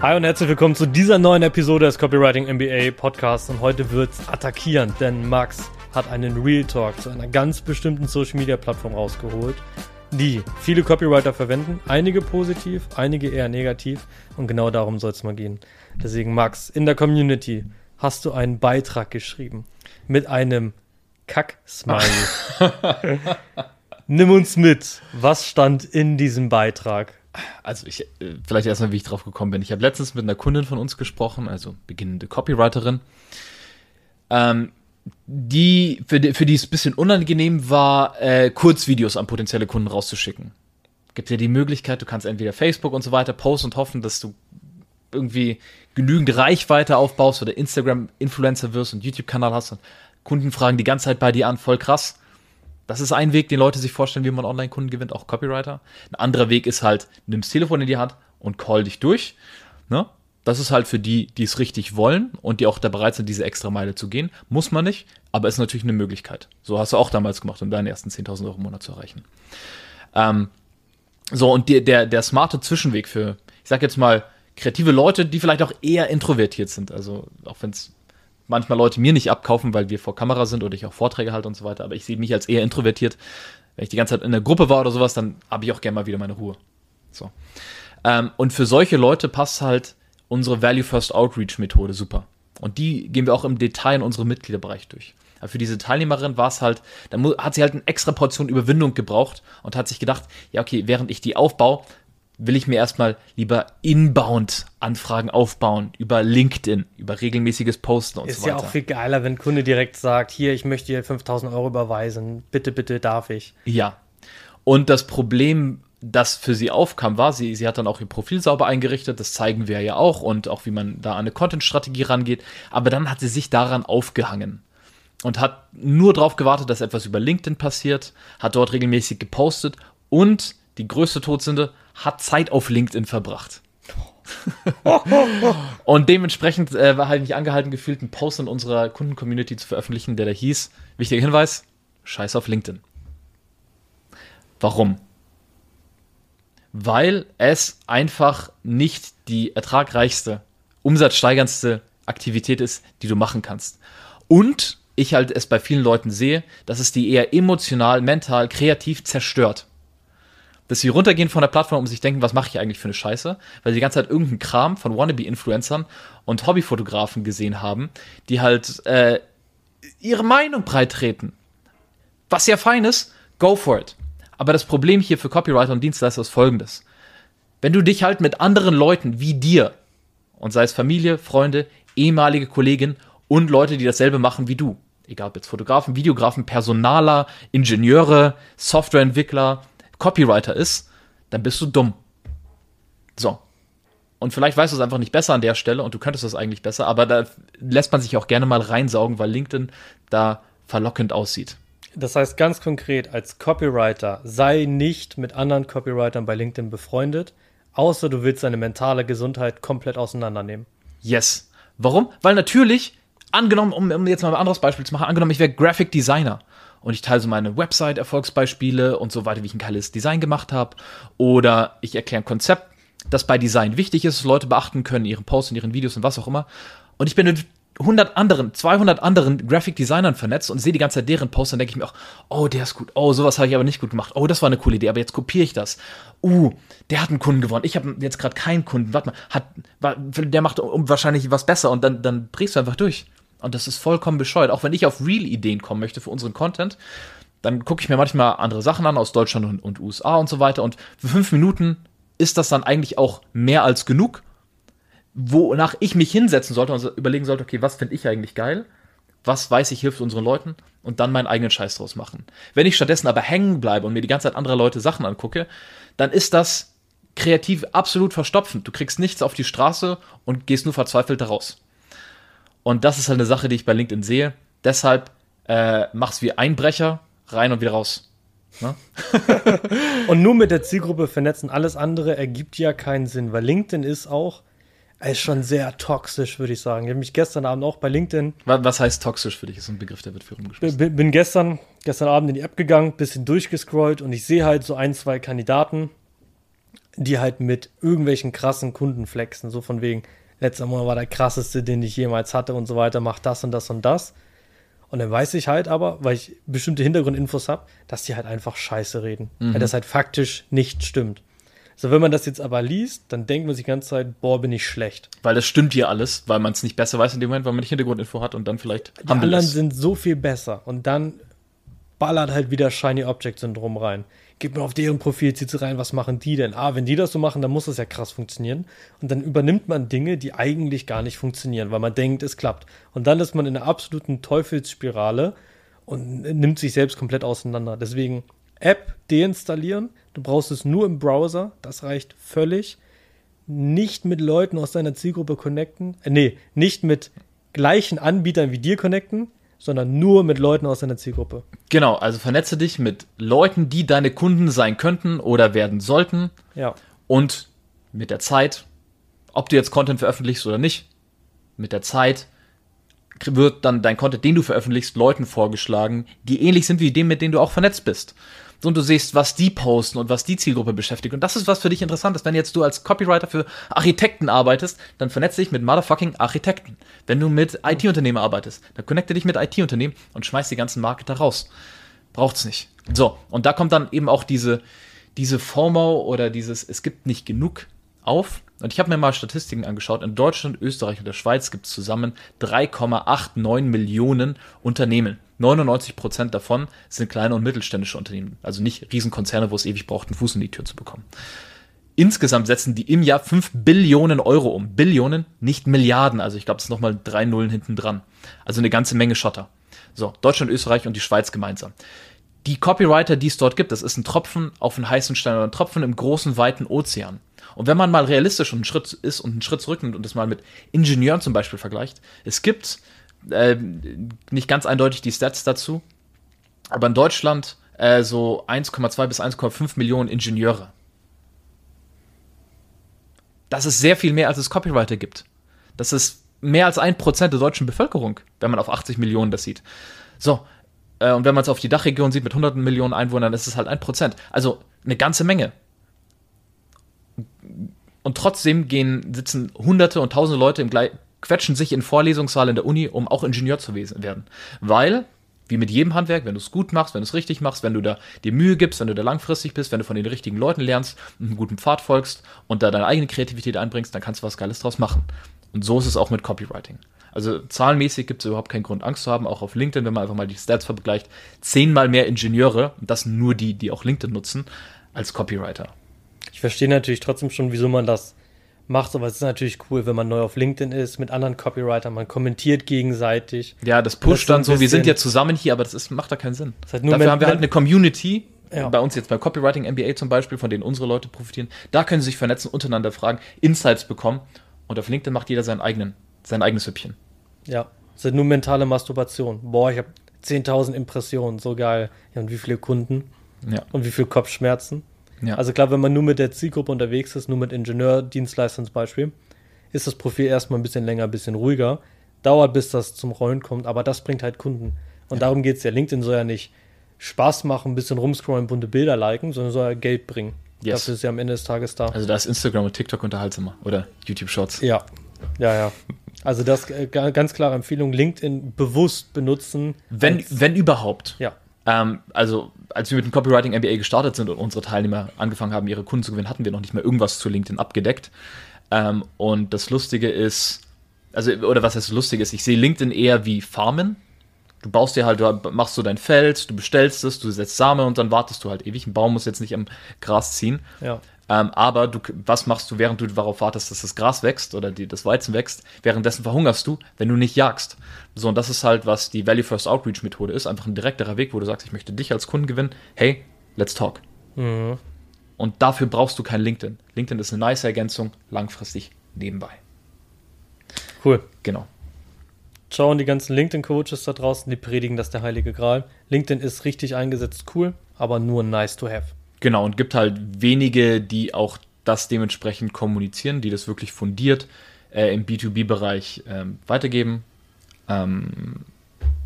Hi und herzlich willkommen zu dieser neuen Episode des Copywriting MBA Podcasts und heute wird's attackierend, denn Max hat einen Real Talk zu einer ganz bestimmten Social Media Plattform rausgeholt, die viele Copywriter verwenden, einige positiv, einige eher negativ und genau darum soll es mal gehen. Deswegen Max, in der Community hast du einen Beitrag geschrieben mit einem Kack-Smiley. Nimm uns mit. Was stand in diesem Beitrag? Also ich, äh, vielleicht erstmal, wie ich drauf gekommen bin. Ich habe letztens mit einer Kundin von uns gesprochen, also beginnende Copywriterin, ähm, die, für die, für die es ein bisschen unangenehm war, äh, Kurzvideos an potenzielle Kunden rauszuschicken. Gibt dir die Möglichkeit, du kannst entweder Facebook und so weiter posten und hoffen, dass du irgendwie genügend Reichweite aufbaust oder Instagram-Influencer wirst und YouTube-Kanal hast und Kunden fragen die ganze Zeit bei dir an, voll krass. Das ist ein Weg, den Leute sich vorstellen, wie man Online-Kunden gewinnt, auch Copywriter. Ein anderer Weg ist halt, nimm das Telefon in die Hand und call dich durch. Ne? Das ist halt für die, die es richtig wollen und die auch da bereit sind, diese extra Meile zu gehen. Muss man nicht, aber ist natürlich eine Möglichkeit. So hast du auch damals gemacht, um deine ersten 10.000 Euro im Monat zu erreichen. Ähm, so, und die, der, der smarte Zwischenweg für, ich sag jetzt mal, kreative Leute, die vielleicht auch eher introvertiert sind. Also, auch wenn es manchmal Leute mir nicht abkaufen, weil wir vor Kamera sind oder ich auch Vorträge halte und so weiter. Aber ich sehe mich als eher introvertiert. Wenn ich die ganze Zeit in der Gruppe war oder sowas, dann habe ich auch gerne mal wieder meine Ruhe. So. Ähm, und für solche Leute passt halt unsere Value First Outreach Methode super. Und die gehen wir auch im Detail in unserem Mitgliederbereich durch. Aber für diese Teilnehmerin war es halt, da hat sie halt eine extra Portion Überwindung gebraucht und hat sich gedacht, ja, okay, während ich die aufbaue, will ich mir erstmal lieber inbound Anfragen aufbauen über LinkedIn, über regelmäßiges Posten und ist so weiter. Ist ja auch viel geiler, wenn ein Kunde direkt sagt, hier, ich möchte dir 5000 Euro überweisen, bitte, bitte darf ich. Ja. Und das Problem, das für sie aufkam, war, sie, sie hat dann auch ihr Profil sauber eingerichtet, das zeigen wir ja auch und auch wie man da an eine Content-Strategie rangeht, aber dann hat sie sich daran aufgehangen und hat nur darauf gewartet, dass etwas über LinkedIn passiert, hat dort regelmäßig gepostet und die größte Todsünde, hat Zeit auf LinkedIn verbracht. und dementsprechend äh, war halt mich angehalten gefühlt, einen Post in unserer Kundencommunity zu veröffentlichen, der da hieß, wichtiger Hinweis, scheiß auf LinkedIn. Warum? Weil es einfach nicht die ertragreichste, umsatzsteigerndste Aktivität ist, die du machen kannst. Und ich halt es bei vielen Leuten sehe, dass es die eher emotional, mental, kreativ zerstört dass sie runtergehen von der Plattform und sich denken, was mache ich eigentlich für eine Scheiße, weil sie die ganze Zeit irgendeinen Kram von Wannabe-Influencern und Hobbyfotografen gesehen haben, die halt äh, ihre Meinung breitreten. Was ja fein ist, go for it. Aber das Problem hier für Copywriter und Dienstleister ist folgendes. Wenn du dich halt mit anderen Leuten wie dir, und sei es Familie, Freunde, ehemalige Kollegen und Leute, die dasselbe machen wie du, egal ob jetzt Fotografen, Videografen, Personaler, Ingenieure, Softwareentwickler, Copywriter ist, dann bist du dumm. So. Und vielleicht weißt du es einfach nicht besser an der Stelle und du könntest das eigentlich besser, aber da lässt man sich auch gerne mal reinsaugen, weil LinkedIn da verlockend aussieht. Das heißt ganz konkret, als Copywriter sei nicht mit anderen Copywritern bei LinkedIn befreundet, außer du willst deine mentale Gesundheit komplett auseinandernehmen. Yes. Warum? Weil natürlich, angenommen, um, um jetzt mal ein anderes Beispiel zu machen, angenommen, ich wäre Graphic Designer und ich teile so meine Website-Erfolgsbeispiele und so weiter, wie ich ein geiles Design gemacht habe. Oder ich erkläre ein Konzept, das bei Design wichtig ist, Leute beachten können, ihren Posts und ihren Videos und was auch immer. Und ich bin mit 100 anderen, 200 anderen Graphic Designern vernetzt und sehe die ganze Zeit deren Posts, dann denke ich mir auch, oh, der ist gut, oh, sowas habe ich aber nicht gut gemacht, oh, das war eine coole Idee, aber jetzt kopiere ich das. Uh, der hat einen Kunden gewonnen, ich habe jetzt gerade keinen Kunden, warte mal, hat, der macht wahrscheinlich was besser und dann, dann drehst du einfach durch. Und das ist vollkommen bescheuert. Auch wenn ich auf Real-Ideen kommen möchte für unseren Content, dann gucke ich mir manchmal andere Sachen an aus Deutschland und, und, USA und so weiter. Und für fünf Minuten ist das dann eigentlich auch mehr als genug, wonach ich mich hinsetzen sollte und überlegen sollte, okay, was finde ich eigentlich geil? Was weiß ich hilft unseren Leuten? Und dann meinen eigenen Scheiß draus machen. Wenn ich stattdessen aber hängen bleibe und mir die ganze Zeit andere Leute Sachen angucke, dann ist das kreativ absolut verstopfend. Du kriegst nichts auf die Straße und gehst nur verzweifelt daraus. Und das ist halt eine Sache, die ich bei LinkedIn sehe. Deshalb äh, mach's wie Einbrecher, rein und wieder raus. Ne? und nur mit der Zielgruppe vernetzen, alles andere ergibt ja keinen Sinn, weil LinkedIn ist auch, ist schon sehr toxisch, würde ich sagen. Ich habe mich gestern Abend auch bei LinkedIn. Was heißt toxisch für dich? Ist ein Begriff, der wird für rumgeschmissen. Bin, bin gestern, gestern Abend in die App gegangen, bisschen durchgescrollt und ich sehe halt so ein, zwei Kandidaten, die halt mit irgendwelchen krassen Kunden flexen, so von wegen, letzter Monat war der krasseste, den ich jemals hatte und so weiter, macht das und das und das. Und dann weiß ich halt aber, weil ich bestimmte Hintergrundinfos habe, dass die halt einfach Scheiße reden. Mhm. Weil das halt faktisch nicht stimmt. So, wenn man das jetzt aber liest, dann denkt man sich die ganze Zeit, boah, bin ich schlecht. Weil das stimmt hier alles, weil man es nicht besser weiß in dem Moment, weil man nicht Hintergrundinfo hat und dann vielleicht Die anderen ist. sind so viel besser. Und dann ballert halt wieder Shiny Object Syndrom rein geht man auf deren Profil, zieht sie rein, was machen die denn? Ah, wenn die das so machen, dann muss das ja krass funktionieren. Und dann übernimmt man Dinge, die eigentlich gar nicht funktionieren, weil man denkt, es klappt. Und dann ist man in einer absoluten Teufelsspirale und nimmt sich selbst komplett auseinander. Deswegen App deinstallieren. Du brauchst es nur im Browser. Das reicht völlig. Nicht mit Leuten aus deiner Zielgruppe connecten. Äh, nee, nicht mit gleichen Anbietern wie dir connecten, sondern nur mit Leuten aus deiner Zielgruppe. Genau, also vernetze dich mit Leuten, die deine Kunden sein könnten oder werden sollten. Ja. Und mit der Zeit, ob du jetzt Content veröffentlichst oder nicht, mit der Zeit wird dann dein Content, den du veröffentlichst, Leuten vorgeschlagen, die ähnlich sind wie dem, mit denen du auch vernetzt bist und du siehst, was die posten und was die Zielgruppe beschäftigt. Und das ist was für dich interessant ist. Wenn jetzt du als Copywriter für Architekten arbeitest, dann vernetz dich mit motherfucking Architekten. Wenn du mit IT-Unternehmen arbeitest, dann connecte dich mit IT-Unternehmen und schmeiß die ganzen Marketer raus. Braucht's nicht. So, und da kommt dann eben auch diese, diese FOMO oder dieses, es gibt nicht genug auf. Und ich habe mir mal Statistiken angeschaut. In Deutschland, Österreich und der Schweiz gibt es zusammen 3,89 Millionen Unternehmen. 99 Prozent davon sind kleine und mittelständische Unternehmen. Also nicht Riesenkonzerne, wo es ewig braucht, einen Fuß in die Tür zu bekommen. Insgesamt setzen die im Jahr 5 Billionen Euro um. Billionen, nicht Milliarden. Also ich glaube, es ist nochmal drei Nullen hinten dran. Also eine ganze Menge Schotter. So, Deutschland, Österreich und die Schweiz gemeinsam. Die Copywriter, die es dort gibt, das ist ein Tropfen auf einen heißen Stein oder ein Tropfen im großen, weiten Ozean. Und wenn man mal realistisch einen Schritt ist und einen Schritt zurücknimmt und das mal mit Ingenieuren zum Beispiel vergleicht, es gibt äh, nicht ganz eindeutig die Stats dazu, aber in Deutschland äh, so 1,2 bis 1,5 Millionen Ingenieure. Das ist sehr viel mehr, als es Copywriter gibt. Das ist mehr als ein Prozent der deutschen Bevölkerung, wenn man auf 80 Millionen das sieht. So, äh, und wenn man es auf die Dachregion sieht mit hunderten Millionen Einwohnern, ist es halt ein Prozent. Also eine ganze Menge. Und trotzdem gehen, sitzen hunderte und tausende Leute im, quetschen sich in Vorlesungssaal in der Uni, um auch Ingenieur zu werden. Weil, wie mit jedem Handwerk, wenn du es gut machst, wenn du es richtig machst, wenn du da dir Mühe gibst, wenn du da langfristig bist, wenn du von den richtigen Leuten lernst, einen guten Pfad folgst und da deine eigene Kreativität einbringst, dann kannst du was Geiles draus machen. Und so ist es auch mit Copywriting. Also zahlenmäßig gibt es überhaupt keinen Grund, Angst zu haben, auch auf LinkedIn, wenn man einfach mal die Stats vergleicht, zehnmal mehr Ingenieure, und das nur die, die auch LinkedIn nutzen, als Copywriter. Ich verstehe natürlich trotzdem schon, wieso man das macht, aber es ist natürlich cool, wenn man neu auf LinkedIn ist, mit anderen Copywritern, man kommentiert gegenseitig. Ja, das pusht das dann so, wir sind ja zusammen hier, aber das ist, macht da keinen Sinn. Halt Dafür haben wir halt eine Community, ja. bei uns jetzt bei Copywriting MBA zum Beispiel, von denen unsere Leute profitieren. Da können sie sich vernetzen, untereinander fragen, Insights bekommen und auf LinkedIn macht jeder seinen eigenen, sein eigenes Hüppchen. Ja, es ist nur mentale Masturbation. Boah, ich habe 10.000 Impressionen, so geil. Ja, und wie viele Kunden? Ja. Und wie viele Kopfschmerzen? Ja. Also klar, wenn man nur mit der Zielgruppe unterwegs ist, nur mit Ingenieurdienstleistern zum Beispiel, ist das Profil erstmal ein bisschen länger, ein bisschen ruhiger. Dauert, bis das zum Rollen kommt, aber das bringt halt Kunden. Und ja. darum geht es ja. LinkedIn soll ja nicht Spaß machen, ein bisschen rumscrollen, bunte Bilder liken, sondern soll ja Geld bringen. Yes. Dafür ist ja am Ende des Tages da. Also da ist Instagram und TikTok unterhaltsamer oder YouTube Shorts. Ja, ja, ja. Also das äh, ganz klare Empfehlung, LinkedIn bewusst benutzen. Wenn, wenn überhaupt. Ja. Ähm, also, als wir mit dem Copywriting MBA gestartet sind und unsere Teilnehmer angefangen haben, ihre Kunden zu gewinnen, hatten wir noch nicht mehr irgendwas zu LinkedIn abgedeckt. Ähm, und das Lustige ist, also, oder was heißt lustig ist, ich sehe LinkedIn eher wie Farmen. Du baust dir halt, du machst so dein Feld, du bestellst es, du setzt Samen und dann wartest du halt ewig. Ein Baum muss jetzt nicht am Gras ziehen. Ja. Ähm, aber du, was machst du, während du darauf wartest, dass das Gras wächst oder die, das Weizen wächst? Währenddessen verhungerst du, wenn du nicht jagst. So, und das ist halt, was die Value First Outreach Methode ist. Einfach ein direkterer Weg, wo du sagst, ich möchte dich als Kunden gewinnen. Hey, let's talk. Mhm. Und dafür brauchst du kein LinkedIn. LinkedIn ist eine nice Ergänzung, langfristig nebenbei. Cool. Genau. Schauen die ganzen LinkedIn-Coaches da draußen, die predigen das der heilige Gral. LinkedIn ist richtig eingesetzt, cool, aber nur nice to have. Genau, und gibt halt wenige, die auch das dementsprechend kommunizieren, die das wirklich fundiert äh, im B2B-Bereich ähm, weitergeben. Ähm,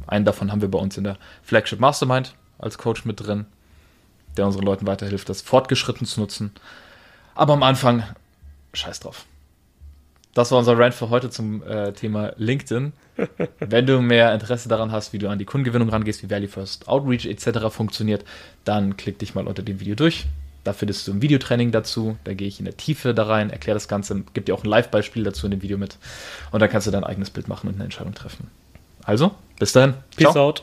einen davon haben wir bei uns in der Flagship Mastermind als Coach mit drin, der unseren Leuten weiterhilft, das fortgeschritten zu nutzen. Aber am Anfang, scheiß drauf. Das war unser Rant für heute zum äh, Thema LinkedIn. Wenn du mehr Interesse daran hast, wie du an die Kundengewinnung rangehst, wie Value First Outreach etc. funktioniert, dann klick dich mal unter dem Video durch. Da findest du ein Videotraining dazu. Da gehe ich in der Tiefe da rein, erkläre das Ganze, gebe dir auch ein Live-Beispiel dazu in dem Video mit. Und dann kannst du dein eigenes Bild machen und eine Entscheidung treffen. Also, bis dahin. Peace Ciao. out.